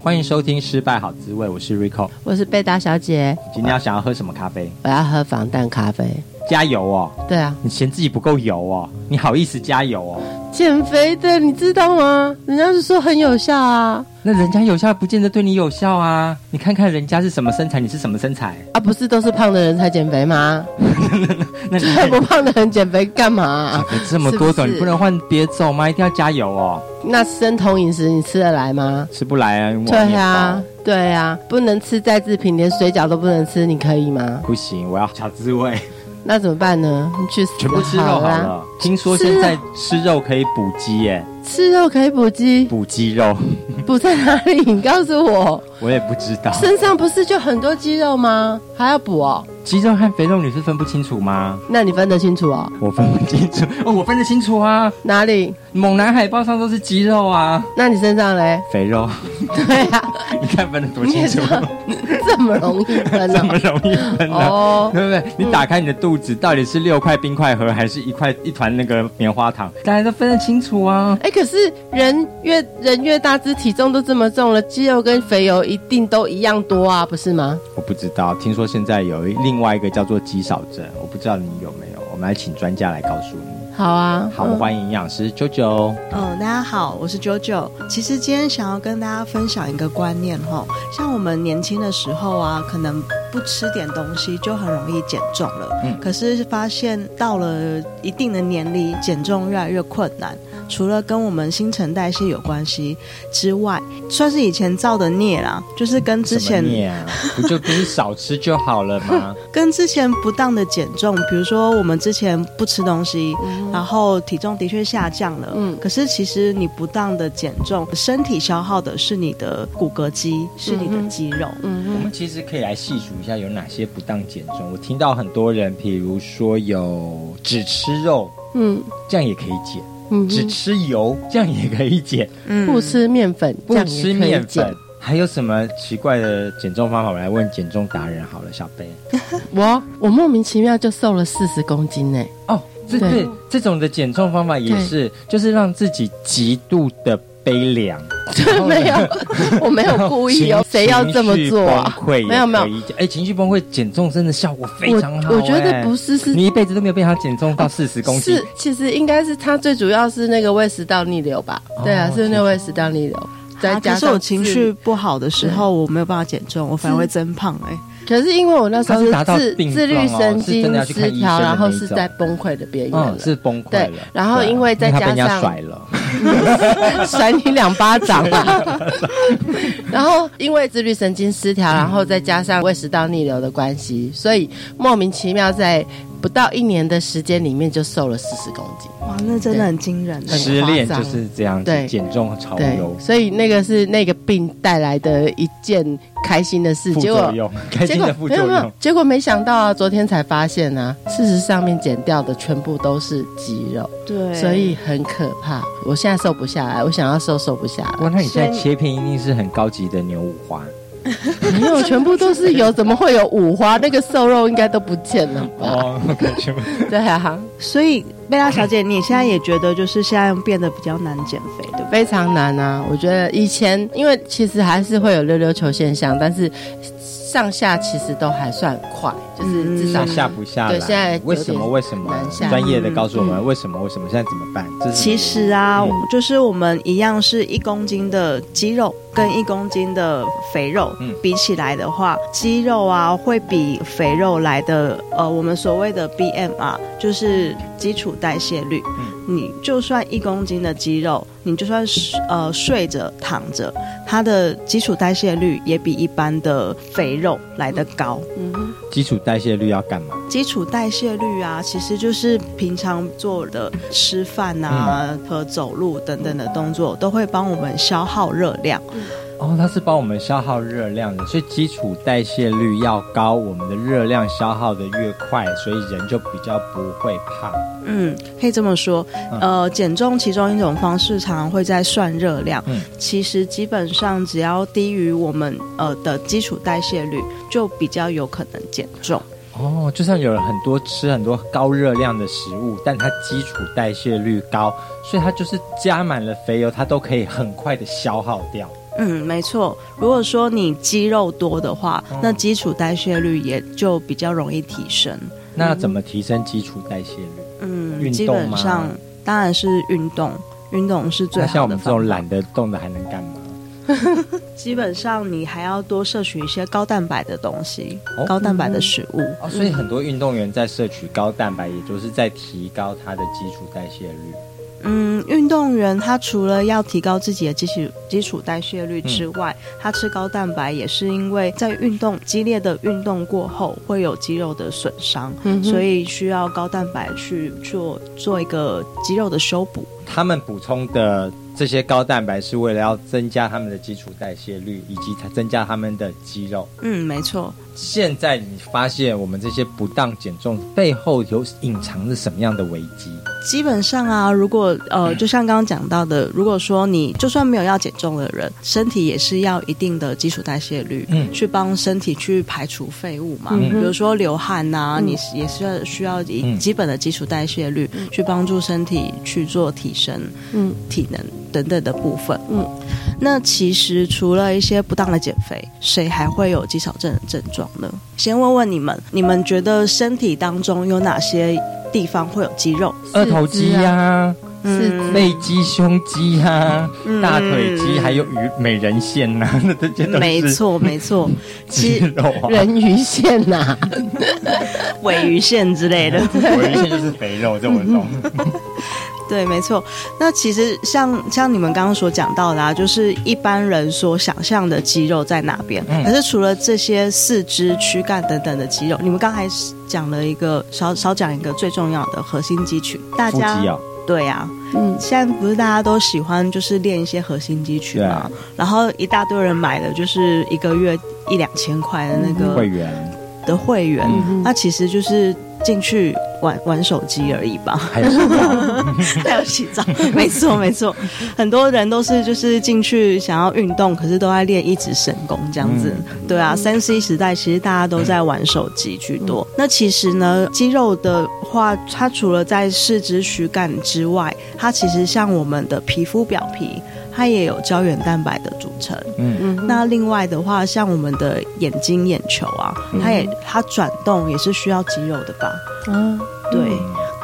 欢迎收听《失败好滋味》，我是 Rico，我是贝达小姐。今天要想要喝什么咖啡？我要喝防弹咖啡。加油哦！对啊，你嫌自己不够油哦？你好意思加油哦？减肥的，你知道吗？人家是说很有效啊。那人家有效，不见得对你有效啊。你看看人家是什么身材，你是什么身材啊？不是都是胖的人才减肥吗？那你不胖的人减肥干嘛啊？减肥这么多种，你不能换别种吗？一定要加油哦。那生酮饮食你吃得来吗？吃不来啊。对啊，对啊，不能吃再制品，连水饺都不能吃，你可以吗？不行，我要小滋味。那怎么办呢？你去全部吃肉好了。听说现在吃肉可以补肌耶。吃肉可以补肌？补肌肉？补在哪里？你告诉我。我也不知道。身上不是就很多肌肉吗？还要补哦。肌肉和肥肉你是分不清楚吗？那你分得清楚哦？我分不清楚哦，我分得清楚啊。哪里？猛男海报上都是肌肉啊。那你身上嘞？肥肉。对啊。你看分的多清楚？这么容易分？这么容易分哦？对不对？你打开你的肚子，到底是六块冰块盒，还是一块一团那个棉花糖？大家都分得清楚啊。哎，可是人越人越大只，体重都这么重了，肌肉跟肥油一定都一样多啊，不是吗？我不知道，听说现在有另外一个叫做肌少症，我不知道你有没有，我们来请专家来告诉你。好啊，好，我们欢迎营养师 JoJo。嗯，大家好，我是 JoJo。其实今天想要跟大家分享一个观念哈，像我们年轻的时候啊，可能不吃点东西就很容易减重了。嗯，可是发现到了一定的年龄，减重越来越困难。除了跟我们新陈代谢有关系之外，算是以前造的孽啦，就是跟之前孽啊，不就不是少吃就好了吗？跟之前不当的减重，比如说我们之前不吃东西，嗯、然后体重的确下降了，嗯，可是其实你不当的减重，身体消耗的是你的骨骼肌，是你的肌肉。嗯，嗯，我们其实可以来细数一下有哪些不当减重。我听到很多人，比如说有只吃肉，嗯，这样也可以减。嗯，只吃油这样也可以减，嗯，不吃面粉这样也可以减，不吃面粉，还有什么奇怪的减重方法？我来问减重达人好了，小贝。我我莫名其妙就瘦了四十公斤呢。哦，这对，对这种的减重方法也是，就是让自己极度的。悲凉，没有，我没有故意哦，谁要这么做啊？没有没有，哎，情绪崩溃减重真的效果非常好。我觉得不是，是你一辈子都没有被他减重到四十公斤。是，其实应该是他最主要是那个胃食道逆流吧？对啊，是那个胃食道逆流。再加上我情绪不好的时候，我没有办法减重，我反而会增胖哎。可是因为我那时候是自自律神经失调，然后是在崩溃的边缘，是崩溃对，然后因为再加上甩了。甩你两巴掌吧！然后因为自律神经失调，然后再加上胃食道逆流的关系，所以莫名其妙在不到一年的时间里面就瘦了四十公斤。哇，那真的很惊人！失恋就是这样，对，减重潮流。所以那个是那个病带来的一件开心的事。结果 开心的副作用，没有没有，结果没想到啊，昨天才发现啊，事实上面减掉的全部都是肌肉。对，所以很可怕。我现在瘦不下来，我想要瘦瘦不下来。哇，那你现在切片一定是很高级的牛五花。没有，全部都是油，怎么会有五花？那个瘦肉应该都不见了吧？哦，全部对啊。所以贝拉小姐，你现在也觉得就是现在变得比较难减肥，对不对？非常难啊！我觉得以前因为其实还是会有溜溜球现象，但是。上下其实都还算快，就是至少下不下来。对，现在为什么？为什么？专业的告诉我们为什么？为什么？现在怎么办？其实啊，就是我们一样是一公斤的肌肉跟一公斤的肥肉，比起来的话，肌肉啊会比肥肉来的呃，我们所谓的 BMR 就是基础代谢率。你就算一公斤的肌肉，你就算呃睡着躺着，它的基础代谢率也比一般的肥肉来得高。嗯哼，基础代谢率要干嘛？基础代谢率啊，其实就是平常做的吃饭啊和走路等等的动作，都会帮我们消耗热量。哦，它是帮我们消耗热量的，所以基础代谢率要高，我们的热量消耗的越快，所以人就比较不会胖。嗯，可以这么说。呃，减重其中一种方式常常会在算热量。嗯，其实基本上只要低于我们呃的基础代谢率，就比较有可能减重。哦，就像有人很多吃很多高热量的食物，但它基础代谢率高，所以它就是加满了肥油，它都可以很快的消耗掉。嗯，没错。如果说你肌肉多的话，哦、那基础代谢率也就比较容易提升。那怎么提升基础代谢率？嗯，运动基本上当然是运动，运动是最好的。像我们这种懒得动的还能干嘛？基本上你还要多摄取一些高蛋白的东西，哦、高蛋白的食物。哦，所以很多运动员在摄取高蛋白，也就是在提高他的基础代谢率。嗯，运动员他除了要提高自己的基础基础代谢率之外，嗯、他吃高蛋白也是因为在运动激烈的运动过后会有肌肉的损伤，嗯、所以需要高蛋白去做做一个肌肉的修补。他们补充的这些高蛋白是为了要增加他们的基础代谢率，以及增加他们的肌肉。嗯，没错。现在你发现我们这些不当减重背后有隐藏着什么样的危机？基本上啊，如果呃，就像刚刚讲到的，如果说你就算没有要减重的人，身体也是要一定的基础代谢率，嗯，去帮身体去排除废物嘛。嗯，比如说流汗呐、啊，嗯、你也是要需要以基本的基础代谢率去帮助身体去做提升，嗯，体能等等的部分。嗯，那其实除了一些不当的减肥，谁还会有肌少症的症状呢？先问问你们，你们觉得身体当中有哪些地方会有肌肉？二头肌呀、啊，嗯，背肌、胸肌呀、啊，嗯、大腿肌，还有鱼美人线呐、啊，那这些都是没错没错，肌肉啊，人鱼线呐、啊，尾鱼线之类的，尾鱼线就是肥肉，这么懂。对，没错。那其实像像你们刚刚所讲到的啊，就是一般人所想象的肌肉在哪边？嗯、可是除了这些四肢、躯干等等的肌肉，你们刚才讲了一个少少讲一个最重要的核心肌群。大家对呀、啊，嗯，现在不是大家都喜欢就是练一些核心肌群嘛？啊、然后一大堆人买的就是一个月一两千块的那个会员的会员，嗯、哼那其实就是进去。玩玩手机而已吧，还有洗澡，还有洗澡，没错没错，很多人都是就是进去想要运动，可是都在练一指神功这样子。嗯、对啊，三 C 时代其实大家都在玩手机居多。嗯、那其实呢，肌肉的话，它除了在四肢躯干之外，它其实像我们的皮肤表皮。它也有胶原蛋白的组成，嗯嗯。那另外的话，像我们的眼睛、眼球啊，它也它转动也是需要肌肉的吧？嗯，对。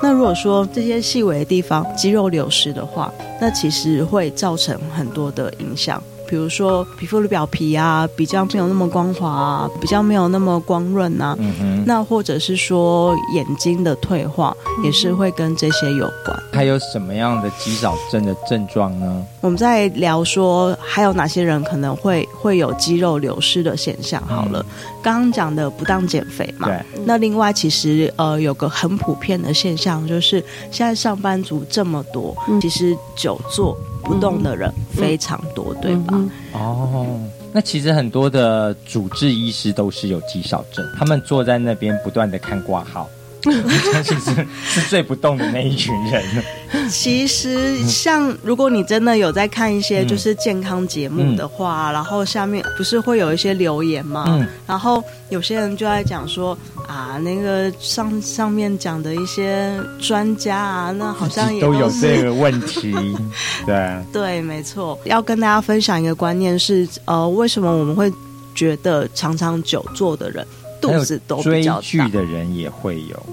那如果说这些细微的地方肌肉流失的话，那其实会造成很多的影响。比如说皮肤的表皮啊，比较没有那么光滑啊，比较没有那么光润啊。嗯哼。那或者是说眼睛的退化，也是会跟这些有关。还有什么样的肌少症的症状呢？我们在聊说还有哪些人可能会会有肌肉流失的现象。好了，刚刚讲的不当减肥嘛。对。那另外其实呃有个很普遍的现象，就是现在上班族这么多，其实久坐。不动的人非常多，嗯、对吧？哦，那其实很多的主治医师都是有肌少症，他们坐在那边不断的看挂号。相信是是最不动的那一群人。其实，像如果你真的有在看一些就是健康节目的话，嗯、然后下面不是会有一些留言吗？嗯、然后有些人就在讲说啊，那个上上面讲的一些专家啊，那好像也都，都有这个问题。对对，没错。要跟大家分享一个观念是，呃，为什么我们会觉得常常久坐的人？肚子都比较大，追剧的人也会有，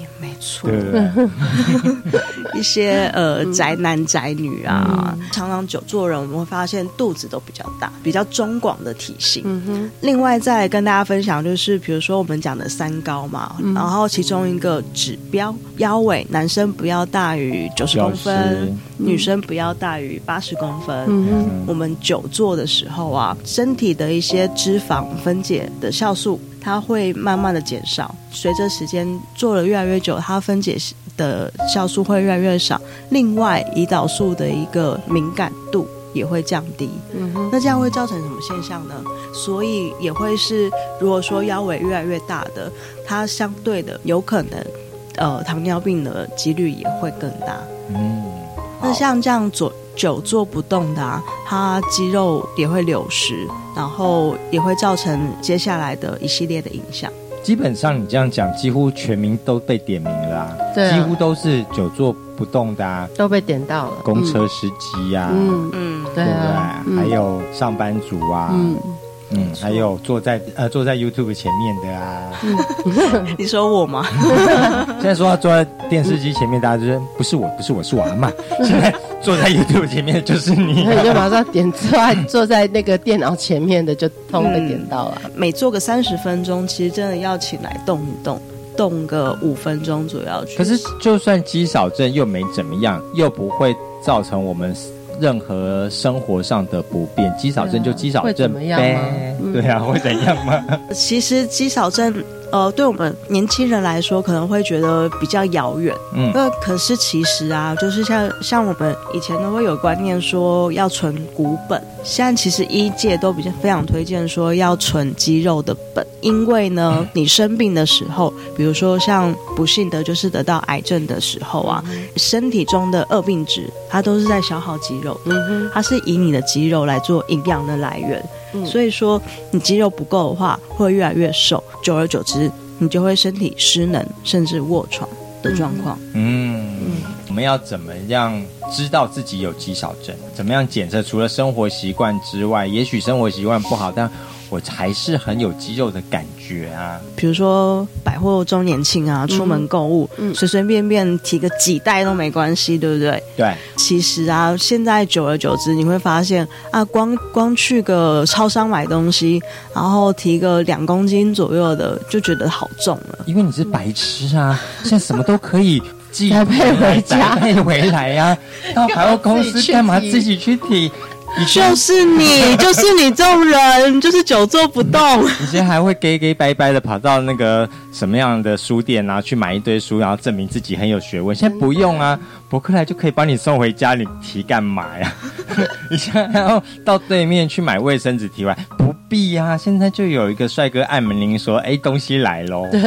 也没错。一些呃宅男宅女啊，嗯、常常久坐人，我们会发现肚子都比较大，比较中广的体型。嗯、哼。另外再跟大家分享，就是比如说我们讲的三高嘛，嗯、然后其中一个指标，腰围，男生不要大于九十公分，嗯、女生不要大于八十公分。我们久坐的时候啊，身体的一些脂肪分解的酵素。它会慢慢的减少，随着时间做了越来越久，它分解的酵素会越来越少。另外，胰岛素的一个敏感度也会降低。嗯哼，那这样会造成什么现象呢？所以也会是，如果说腰围越来越大的，它相对的有可能，呃，糖尿病的几率也会更大。嗯，那像这样坐久坐不动的啊，它肌肉也会流失，然后也会造成接下来的一系列的影响。基本上你这样讲，几乎全民都被点名了啊，对啊。几乎都是久坐不动的啊，都被点到了。公车司机呀、啊，嗯，嗯，对对不啊，对？嗯。还有上班族啊，嗯，嗯，还有坐在呃坐在 YouTube 前面的啊。你说我吗？现在说要坐在电视机前面，大家就说不是我，不是我，是我阿妈。现在坐在 YouTube 前面的就是你、那你就马上点坐在坐在那个电脑前面的，就通被点到了。每做个三十分钟，其实真的要起来动一动，动个五分钟左右。可是就算肌少症又没怎么样，又不会造成我们任何生活上的不便。肌少症就肌少症怎么样吗呗嗯对啊，会怎样吗？其实肌少症，呃，对我们年轻人来说，可能会觉得比较遥远。嗯，那可是其实啊，就是像像我们以前都会有观念说要存股本，现在其实医界都比较非常推荐说要存肌肉的本，因为呢，你生病的时候，比如说像不幸的就是得到癌症的时候啊，身体中的恶病值它都是在消耗肌肉，嗯哼，它是以你的肌肉来做营养的来源，嗯所以说你肌肉不够的话，会越来越瘦，久而久之，你就会身体失能，甚至卧床的状况。嗯，我们要怎么样知道自己有肌少症？怎么样检测？除了生活习惯之外，也许生活习惯不好，但我还是很有肌肉的感觉啊。比如说百货周年庆啊，出门购物，嗯随随便便提个几袋都没关系，对不对？对，其实啊，现在久而久之，你会发现啊，光光去个超商买东西，然后提个两公斤左右的，就觉得好重了。因为你是白痴啊，现在什么都可以寄宅 配回家宅配回来呀、啊。到百货公司干嘛自己去提？就是你，就是你这种人，就是久坐不动。以前还会给给拜拜的跑到那个什么样的书店啊，去买一堆书，然后证明自己很有学问。现在不用啊，博客来就可以帮你送回家，你提干嘛呀？你现在还要到对面去买卫生纸提完，不必啊。现在就有一个帅哥按门铃说：“哎，东西来喽。”对，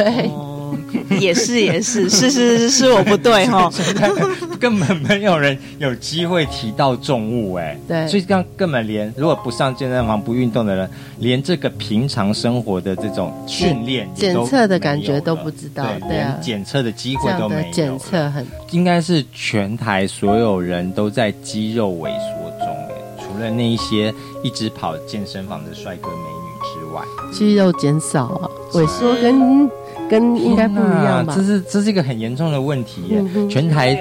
哦，也是也是，是是是是我不对哈。根本没有人有机会提到重物哎，对。所以这样根本连如果不上健身房不运动的人，连这个平常生活的这种训练检测的感觉都不知道对，对啊。连检测的机会都没有检测很应该是全台所有人都在肌肉萎缩中哎，除了那一些一直跑健身房的帅哥美女之外，肌肉减少啊，萎缩跟跟应该不一样吧这？是这是一个很严重的问题耶，嗯全台。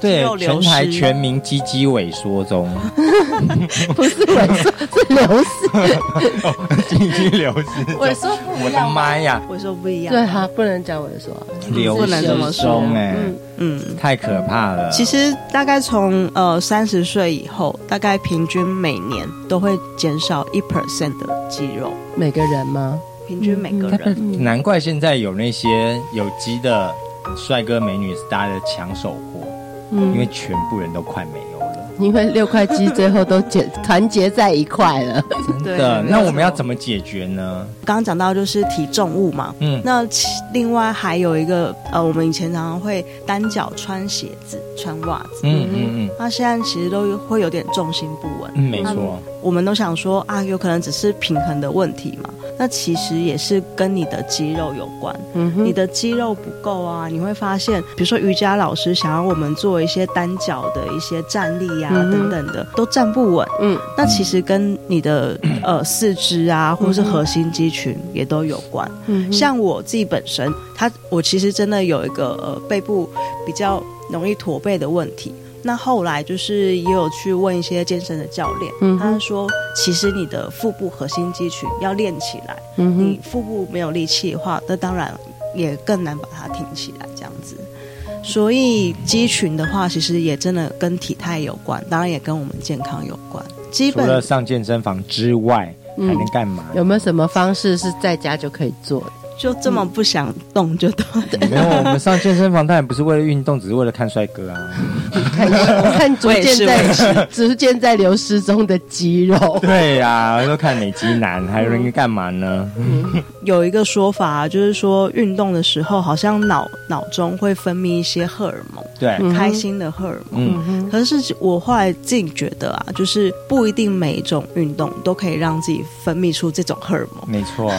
对全台全民肌肌萎缩中，不是萎缩，是流失，肌肌流失中。萎缩不我的一样。妈呀，我说不一样。对哈，不能讲萎缩啊。流不能这么失中哎，嗯嗯，太可怕了。其实大概从呃三十岁以后，大概平均每年都会减少一 percent 的肌肉，每个人吗？平均每个人。们难怪现在有那些有机的帅哥美女是大家的抢手货，嗯因为全部人都快没有了。因为六块肌最后都结团结在一块了。真的，那我们要怎么解决呢？刚刚讲到就是提重物嘛，嗯，那其另外还有一个呃，我们以前常常会单脚穿鞋子、穿袜子，嗯嗯嗯那现在其实都会有点重心不稳。嗯，没错。我们都想说啊，有可能只是平衡的问题嘛。那其实也是跟你的肌肉有关。嗯，你的肌肉不够啊，你会发现，比如说瑜伽老师想要我们做一些单脚的一些站立啊、嗯等等的，都站不稳。嗯那其实跟你的呃四肢啊，或者是核心肌群也都有关。嗯，像我自己本身，他我其实真的有一个呃背部比较容易驼背的问题。那后来就是也有去问一些健身的教练，嗯他说其实你的腹部核心肌群要练起来，嗯你腹部没有力气的话，那当然也更难把它挺起来这样子。所以肌群的话，其实也真的跟体态有关，当然也跟我们健康有关。基除了本上健身房之外，还能干嘛？有没有什么方式是在家就可以做的？就这么不想动就对。没有，我们上健身房当然不是为了运动，只是为了看帅哥啊。看，看逐渐在逐渐在流失中的肌肉。对呀、啊，都看美肌男，还有人干嘛呢？嗯、有一个说法，就是说运动的时候，好像脑脑中会分泌一些荷尔蒙，对，开心的荷尔蒙。嗯，可是我后来自己觉得啊，就是不一定每一种运动都可以让自己分泌出这种荷尔蒙。没错，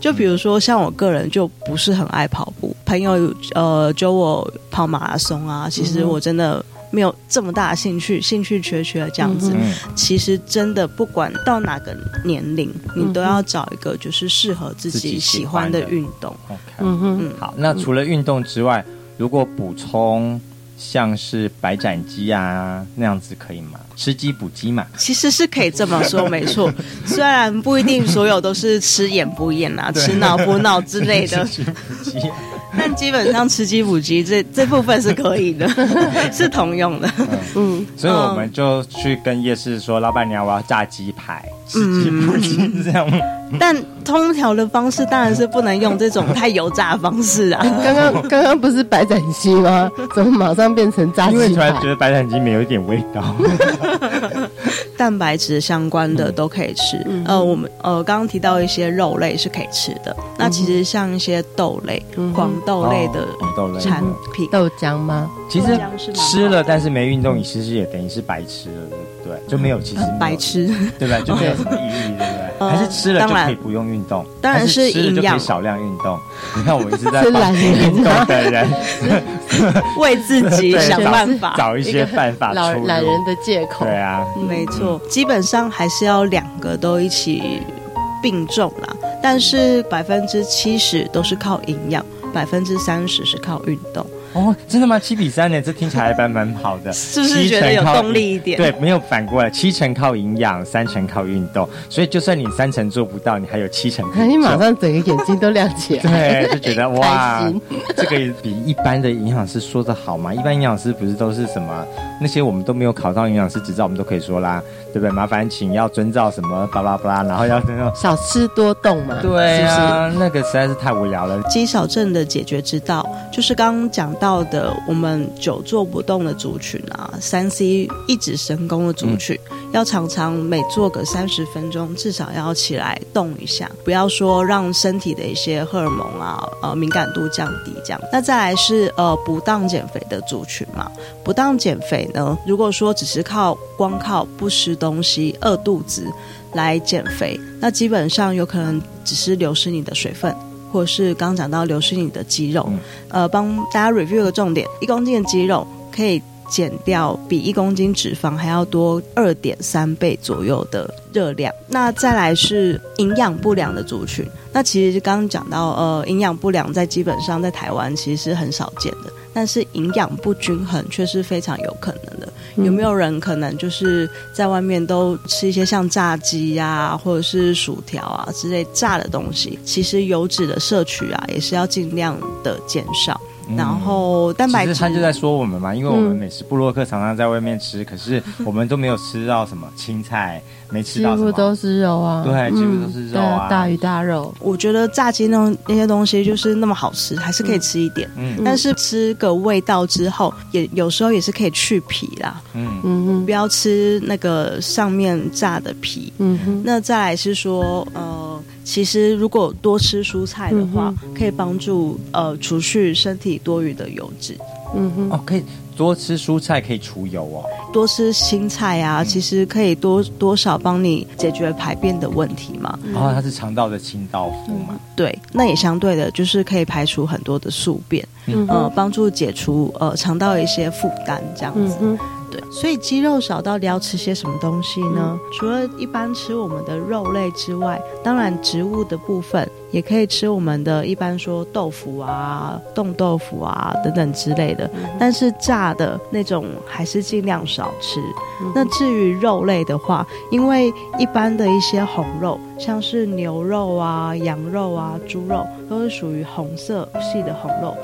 就比如说像我个人就不是很爱跑步，朋友呃叫我跑马拉松啊，其实我真的。没有这么大的兴趣，兴趣缺缺这样子。嗯、其实真的不管到哪个年龄，嗯、你都要找一个就是适合自己喜欢的运动。OK，嗯哼。好，那除了运动之外，如果补充像是白斩鸡啊那样子可以吗？吃鸡补鸡嘛？其实是可以这么说，没错。虽然不一定所有都是吃眼补眼啊，吃脑补脑之类的。吃鸡补鸡。但基本上吃鸡补鸡这这部分是可以的，是通用的。嗯，所以我们就去跟夜市说，老板娘我要炸鸡排，吃鸡补鸡这样。但烹调的方式当然是不能用这种太油炸的方式啊。刚刚刚刚不是白斩鸡吗？怎么马上变成炸鸡？因为突然觉得白斩鸡没有一点味道。蛋白质相关的都可以吃。嗯、呃，我们呃刚刚提到一些肉类是可以吃的。嗯、那其实像一些豆类、黄、嗯、豆类的产品，豆浆吗？其实吃了，但是没运动，你其实也等于是白吃了，对不对？就没有其实有、呃、白吃，对吧？就没有什么意义，还是吃了就可以不用运动？当然是吃了就可以少量运动。你看我们一直在帮运动的人 为自己想办法，找一些办法出懒人的借口。对啊，没错，基本上还是要两个都一起并重啦。但是百分之七十都是靠营养，百分之三十是靠运动。哦，真的吗？七比三呢？这听起来还蛮蛮好的，是不是觉得有动力一点？对，没有反过来，七成靠营养，三成靠运动。所以就算你三成做不到，你还有七成可以。你马上整个眼睛都亮起来，对，就觉得 哇，这个比一般的营养师说的好嘛？一般营养师不是都是什么那些我们都没有考到营养师执照，我们都可以说啦，对不对？麻烦请要遵照什么巴拉巴拉，然后要那种少吃多动嘛。对啊，是是那个实在是太无聊了。肌少症的解决之道，就是刚刚讲到的我们。们久坐不动的族群啊，三 C 一直神功的族群，嗯、要常常每做个三十分钟，至少要起来动一下，不要说让身体的一些荷尔蒙啊，呃，敏感度降低这样。那再来是呃不当减肥的族群嘛，不当减肥呢，如果说只是靠光靠不吃东西饿肚子来减肥，那基本上有可能只是流失你的水分。或是刚讲到流失你的肌肉，嗯、呃，帮大家 review 个重点：一公斤的肌肉可以减掉比一公斤脂肪还要多二点三倍左右的热量。那再来是营养不良的族群，那其实刚刚讲到，呃，营养不良在基本上在台湾其实是很少见的，但是营养不均衡却是非常有可能的。有没有人可能就是在外面都吃一些像炸鸡呀、啊，或者是薯条啊之类炸的东西？其实油脂的摄取啊，也是要尽量的减少。然后蛋白质，他就在说我们嘛，因为我们美食部落客常常在外面吃，可是 我们都没有吃到什么青菜，没吃到什么，几乎都是肉啊，对，几乎都是肉啊，大鱼大肉。我觉得炸鸡那那些东西就是那么好吃，还是可以吃一点，嗯，但是吃个味道之后，也有时候也是可以去皮啦，嗯。嗯，不要吃那个上面炸的皮，嗯哼。那再来是说，呃。其实，如果多吃蔬菜的话，嗯、可以帮助呃除去身体多余的油脂。嗯哼，哦，可以多吃蔬菜可以除油哦。多吃青菜啊，嗯、其实可以多多少帮你解决排便的问题嘛。然后、它是肠道的清道夫嘛、嗯。对，那也相对的，就是可以排除很多的宿便，嗯哼，呃，帮助解除呃肠道的一些负担，这样子。嗯对，所以肌肉少到底要吃些什么东西呢？除了一般吃我们的肉类之外，当然植物的部分也可以吃我们的一般说豆腐啊、冻豆腐啊等等之类的。但是炸的那种还是尽量少吃。那至于肉类的话，因为一般的一些红肉，像是牛肉啊、羊肉啊、猪肉，都是属于红色系的红肉。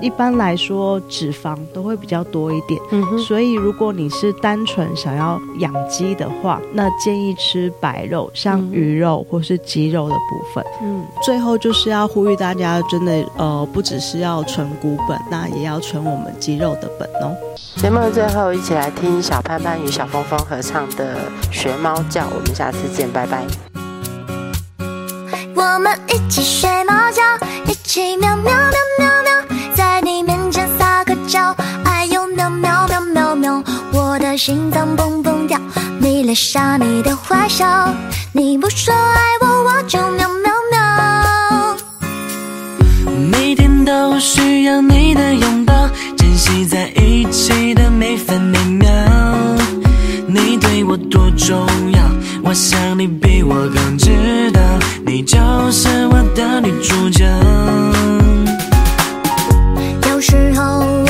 一般来说脂肪都会比较多一点。所以如果你是单纯想要养鸡的话，那建议吃白肉，像鱼肉或是鸡肉的部分。嗯，最最后就是要呼吁大家，真的呃，不只是要存股本，那也要存我们肌肉的本哦。节目的最后，一起来听小潘潘与小峰峰合唱的《学猫叫》，我们下次见，拜拜。我们一起学猫叫，一起喵喵喵喵喵，在你面前撒个娇，哎呦喵喵喵喵喵，我的心脏蹦蹦跳，你脸上你的坏笑，你不说爱需要你的拥抱，珍惜在一起的每分每秒，你对我多重要，我想你比我更知道。你就是我的女主角。有时候